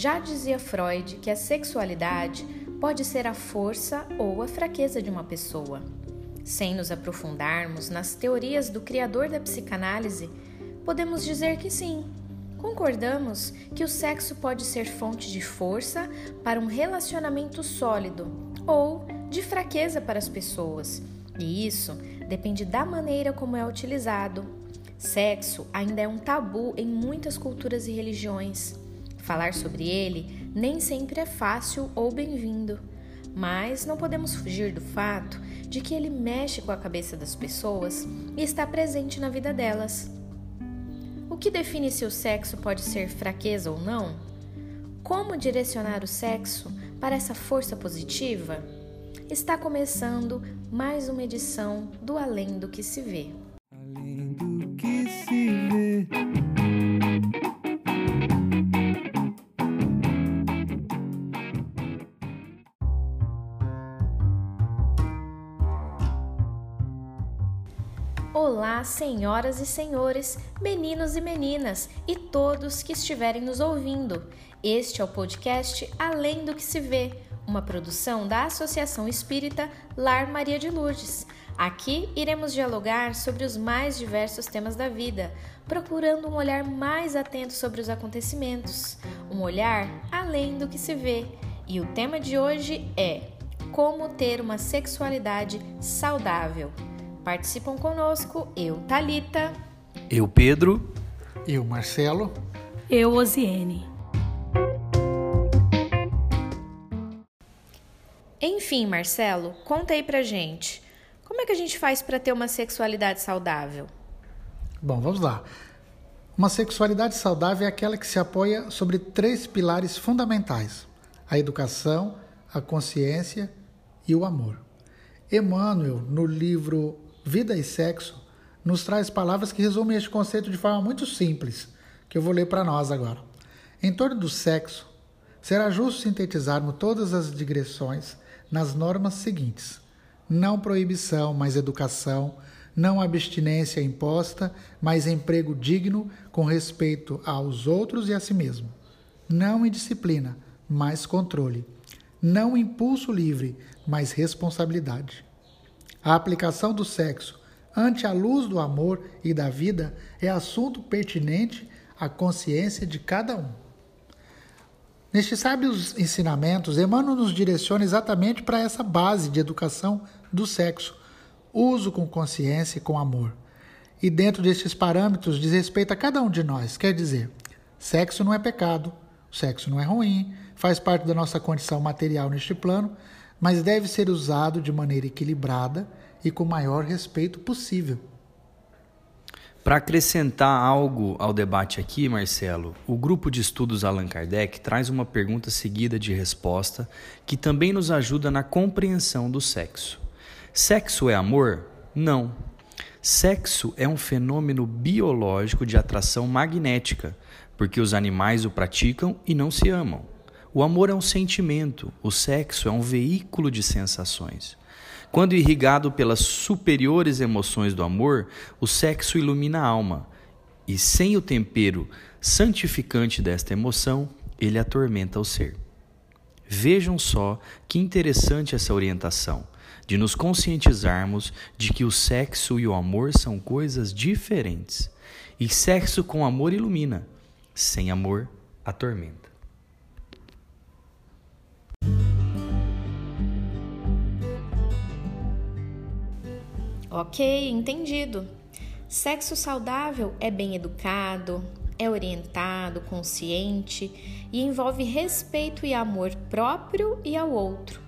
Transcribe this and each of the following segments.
Já dizia Freud que a sexualidade pode ser a força ou a fraqueza de uma pessoa. Sem nos aprofundarmos nas teorias do criador da psicanálise, podemos dizer que sim. Concordamos que o sexo pode ser fonte de força para um relacionamento sólido ou de fraqueza para as pessoas, e isso depende da maneira como é utilizado. Sexo ainda é um tabu em muitas culturas e religiões. Falar sobre ele nem sempre é fácil ou bem-vindo, mas não podemos fugir do fato de que ele mexe com a cabeça das pessoas e está presente na vida delas. O que define se o sexo pode ser fraqueza ou não? Como direcionar o sexo para essa força positiva? Está começando mais uma edição do Além do que se vê. Senhoras e senhores, meninos e meninas e todos que estiverem nos ouvindo. Este é o podcast Além do que se vê, uma produção da Associação Espírita Lar Maria de Lourdes. Aqui iremos dialogar sobre os mais diversos temas da vida, procurando um olhar mais atento sobre os acontecimentos, um olhar além do que se vê. E o tema de hoje é Como ter uma sexualidade saudável. Participam conosco eu, Talita, eu, Pedro, eu, Marcelo, eu, Osiene. Enfim, Marcelo, conta aí pra gente. Como é que a gente faz para ter uma sexualidade saudável? Bom, vamos lá. Uma sexualidade saudável é aquela que se apoia sobre três pilares fundamentais: a educação, a consciência e o amor. Emmanuel, no livro vida e sexo, nos traz palavras que resumem este conceito de forma muito simples, que eu vou ler para nós agora. Em torno do sexo, será justo sintetizarmos todas as digressões nas normas seguintes: não proibição, mas educação, não abstinência imposta, mas emprego digno com respeito aos outros e a si mesmo, não indisciplina, mas controle, não impulso livre, mas responsabilidade. A aplicação do sexo ante a luz do amor e da vida é assunto pertinente à consciência de cada um. Nestes sábios ensinamentos, Emmanuel nos direciona exatamente para essa base de educação do sexo, uso com consciência e com amor. E dentro destes parâmetros diz respeito a cada um de nós, quer dizer, sexo não é pecado, sexo não é ruim, faz parte da nossa condição material neste plano, mas deve ser usado de maneira equilibrada e com o maior respeito possível. Para acrescentar algo ao debate aqui, Marcelo, o grupo de estudos Allan Kardec traz uma pergunta seguida de resposta que também nos ajuda na compreensão do sexo. Sexo é amor? Não. Sexo é um fenômeno biológico de atração magnética, porque os animais o praticam e não se amam. O amor é um sentimento, o sexo é um veículo de sensações. Quando irrigado pelas superiores emoções do amor, o sexo ilumina a alma, e sem o tempero santificante desta emoção, ele atormenta o ser. Vejam só que interessante essa orientação, de nos conscientizarmos de que o sexo e o amor são coisas diferentes. E sexo com amor ilumina, sem amor atormenta. Ok, entendido. Sexo saudável é bem educado, é orientado, consciente e envolve respeito e amor próprio e ao outro.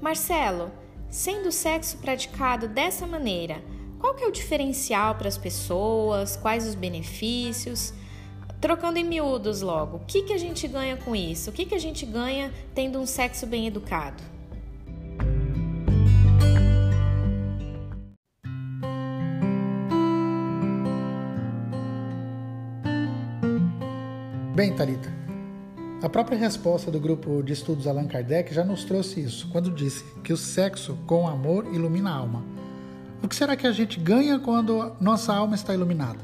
Marcelo, sendo o sexo praticado dessa maneira, qual que é o diferencial para as pessoas? Quais os benefícios? Trocando em miúdos logo, o que, que a gente ganha com isso? O que, que a gente ganha tendo um sexo bem educado? Bem, Talita, a própria resposta do grupo de estudos Allan Kardec já nos trouxe isso, quando disse que o sexo com amor ilumina a alma. O que será que a gente ganha quando nossa alma está iluminada?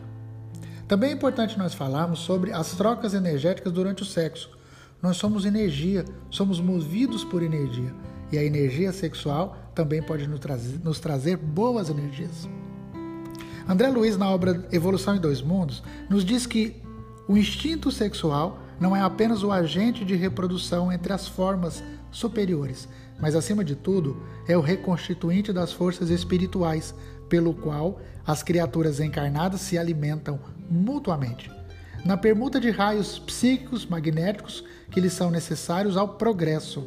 Também é importante nós falarmos sobre as trocas energéticas durante o sexo, Nós somos energia, somos movidos por energia. E a energia sexual também pode nos trazer, nos trazer boas energias. André Luiz, na obra Evolução em Dois Mundos, nos diz que o instinto sexual não é apenas o agente de reprodução entre as formas superiores, mas acima de tudo é o reconstituinte das forças espirituais, pelo qual as criaturas encarnadas se alimentam mutuamente. Na permuta de raios psíquicos magnéticos que lhes são necessários ao progresso.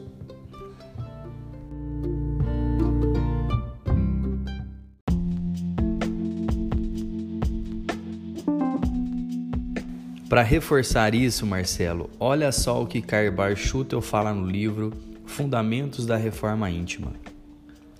Para reforçar isso, Marcelo, olha só o que Karl Schutel fala no livro Fundamentos da Reforma Íntima.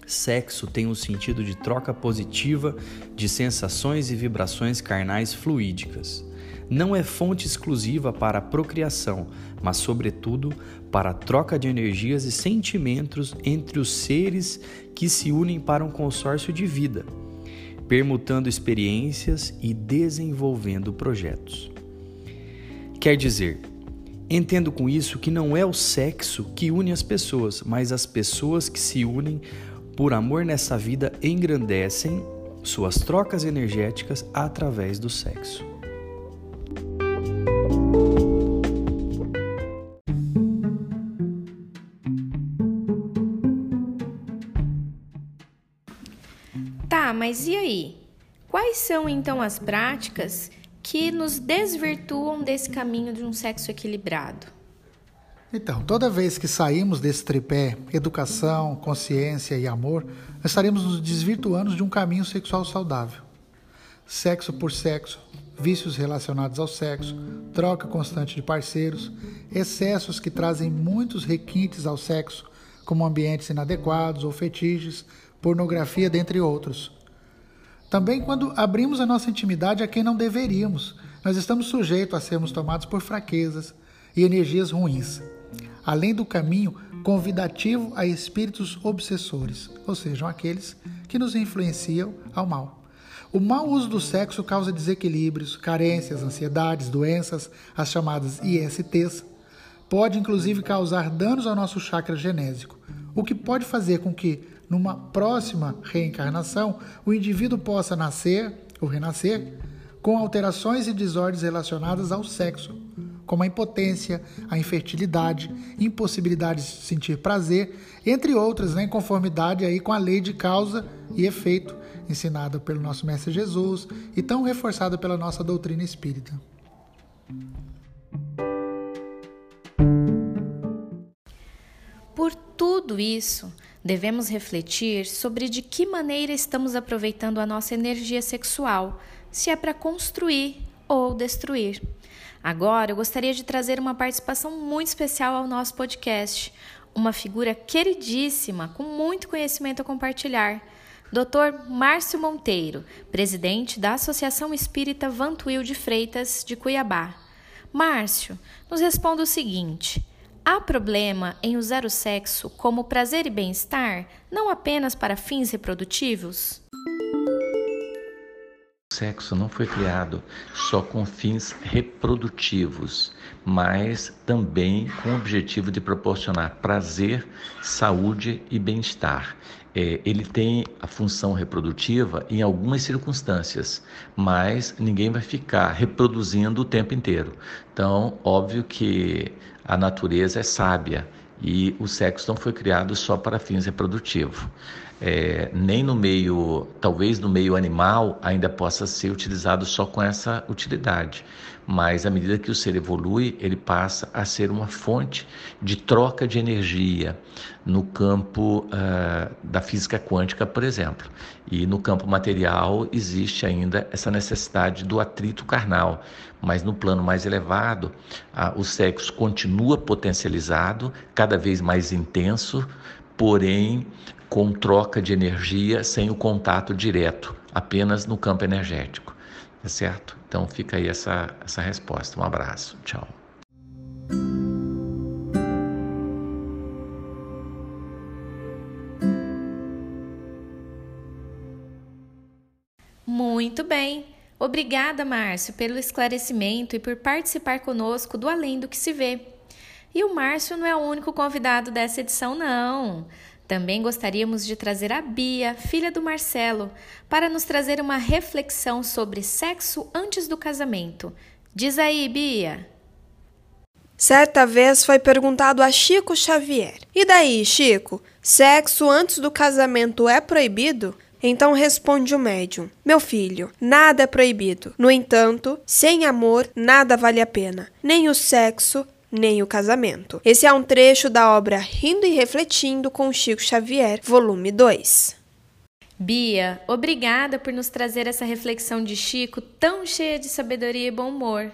Sexo tem um sentido de troca positiva de sensações e vibrações carnais fluídicas. Não é fonte exclusiva para a procriação, mas, sobretudo, para a troca de energias e sentimentos entre os seres que se unem para um consórcio de vida, permutando experiências e desenvolvendo projetos. Quer dizer, entendo com isso que não é o sexo que une as pessoas, mas as pessoas que se unem por amor nessa vida engrandecem suas trocas energéticas através do sexo. Tá, mas e aí? Quais são então as práticas que nos desvirtuam desse caminho de um sexo equilibrado? Então, toda vez que saímos desse tripé, educação, consciência e amor, estaremos nos desvirtuando de um caminho sexual saudável. Sexo por sexo, vícios relacionados ao sexo, troca constante de parceiros, excessos que trazem muitos requintes ao sexo, como ambientes inadequados ou fetiches, pornografia, dentre outros. Também quando abrimos a nossa intimidade a quem não deveríamos, nós estamos sujeitos a sermos tomados por fraquezas e energias ruins, além do caminho convidativo a espíritos obsessores, ou sejam, aqueles que nos influenciam ao mal. O mau uso do sexo causa desequilíbrios, carências, ansiedades, doenças, as chamadas ISTs. Pode inclusive causar danos ao nosso chakra genésico, o que pode fazer com que numa próxima reencarnação, o indivíduo possa nascer ou renascer com alterações e desordens relacionadas ao sexo, como a impotência, a infertilidade, impossibilidade de sentir prazer, entre outras, né, em conformidade aí com a lei de causa e efeito ensinada pelo nosso mestre Jesus e tão reforçada pela nossa doutrina espírita. Tudo isso, devemos refletir sobre de que maneira estamos aproveitando a nossa energia sexual, se é para construir ou destruir. Agora, eu gostaria de trazer uma participação muito especial ao nosso podcast, uma figura queridíssima, com muito conhecimento a compartilhar. Dr. Márcio Monteiro, presidente da Associação Espírita Vantuil de Freitas de Cuiabá. Márcio, nos responda o seguinte: Há problema em usar o sexo como prazer e bem-estar, não apenas para fins reprodutivos? O sexo não foi criado só com fins reprodutivos, mas também com o objetivo de proporcionar prazer, saúde e bem-estar. É, ele tem a função reprodutiva em algumas circunstâncias, mas ninguém vai ficar reproduzindo o tempo inteiro. Então, óbvio que a natureza é sábia e o sexo não foi criado só para fins reprodutivos. É, nem no meio, talvez no meio animal, ainda possa ser utilizado só com essa utilidade. Mas à medida que o ser evolui, ele passa a ser uma fonte de troca de energia no campo uh, da física quântica, por exemplo. E no campo material existe ainda essa necessidade do atrito carnal, mas no plano mais elevado, uh, o sexo continua potencializado, cada vez mais intenso, porém com troca de energia sem o contato direto, apenas no campo energético. Tá certo? Então fica aí essa, essa resposta. Um abraço. Tchau. Muito bem. Obrigada, Márcio, pelo esclarecimento e por participar conosco do Além do que se vê. E o Márcio não é o único convidado dessa edição, não. Também gostaríamos de trazer a Bia, filha do Marcelo, para nos trazer uma reflexão sobre sexo antes do casamento. Diz aí, Bia. Certa vez foi perguntado a Chico Xavier: E daí, Chico? Sexo antes do casamento é proibido? Então responde o médium: Meu filho, nada é proibido. No entanto, sem amor, nada vale a pena. Nem o sexo, nem o casamento. Esse é um trecho da obra Rindo e Refletindo com Chico Xavier, volume 2. Bia, obrigada por nos trazer essa reflexão de Chico tão cheia de sabedoria e bom humor.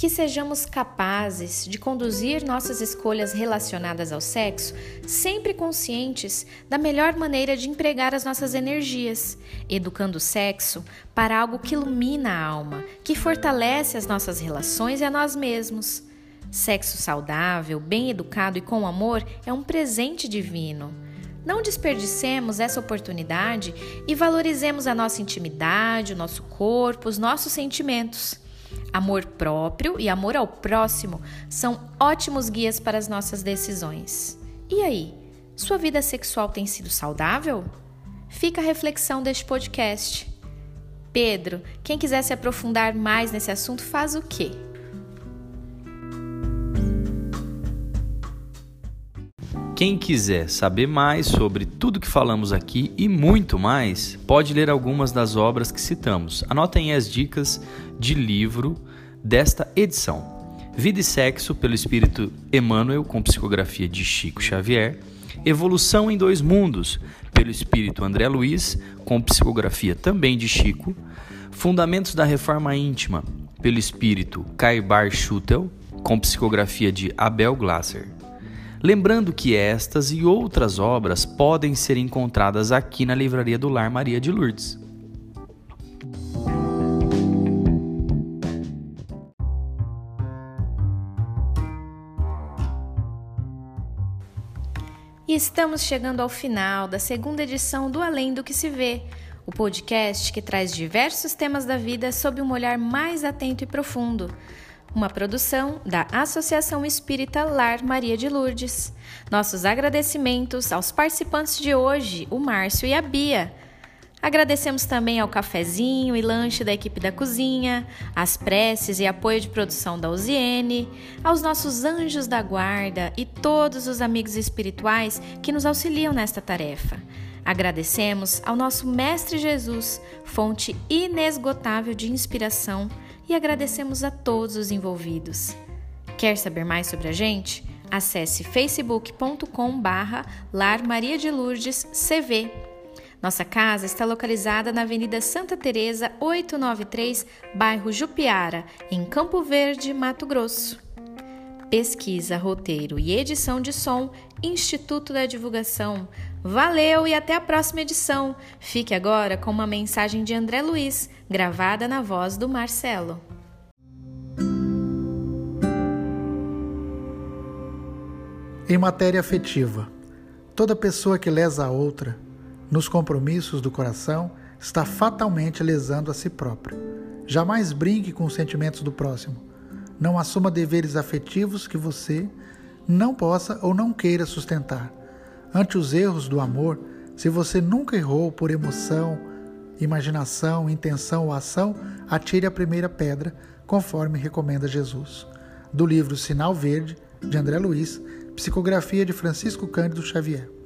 Que sejamos capazes de conduzir nossas escolhas relacionadas ao sexo sempre conscientes da melhor maneira de empregar as nossas energias, educando o sexo para algo que ilumina a alma, que fortalece as nossas relações e a nós mesmos. Sexo saudável, bem educado e com amor é um presente divino. Não desperdicemos essa oportunidade e valorizemos a nossa intimidade, o nosso corpo, os nossos sentimentos. Amor próprio e amor ao próximo são ótimos guias para as nossas decisões. E aí, sua vida sexual tem sido saudável? Fica a reflexão deste podcast. Pedro, quem quiser se aprofundar mais nesse assunto, faz o quê? Quem quiser saber mais sobre tudo que falamos aqui e muito mais, pode ler algumas das obras que citamos. Anotem as dicas de livro desta edição. Vida e Sexo, pelo Espírito Emmanuel, com psicografia de Chico Xavier. Evolução em Dois Mundos, pelo Espírito André Luiz, com psicografia também de Chico. Fundamentos da Reforma Íntima, pelo Espírito Caibar Schutel, com psicografia de Abel Glasser. Lembrando que estas e outras obras podem ser encontradas aqui na Livraria do Lar Maria de Lourdes. E estamos chegando ao final da segunda edição do Além do que se vê, o podcast que traz diversos temas da vida sob um olhar mais atento e profundo uma produção da Associação Espírita Lar Maria de Lourdes. Nossos agradecimentos aos participantes de hoje, o Márcio e a Bia. Agradecemos também ao cafezinho e lanche da equipe da cozinha, às preces e apoio de produção da Uziene, aos nossos anjos da guarda e todos os amigos espirituais que nos auxiliam nesta tarefa. Agradecemos ao nosso Mestre Jesus, fonte inesgotável de inspiração e agradecemos a todos os envolvidos. Quer saber mais sobre a gente? Acesse facebook.com barra Lar Maria de Lourdes CV. Nossa casa está localizada na Avenida Santa Teresa 893, bairro Jupiara, em Campo Verde, Mato Grosso. Pesquisa, roteiro e edição de som, Instituto da Divulgação. Valeu e até a próxima edição. Fique agora com uma mensagem de André Luiz, gravada na voz do Marcelo. Em matéria afetiva, toda pessoa que lesa a outra, nos compromissos do coração, está fatalmente lesando a si própria. Jamais brinque com os sentimentos do próximo não assuma deveres afetivos que você não possa ou não queira sustentar. Ante os erros do amor, se você nunca errou por emoção, imaginação, intenção ou ação, atire a primeira pedra, conforme recomenda Jesus. Do livro Sinal Verde, de André Luiz, psicografia de Francisco Cândido Xavier.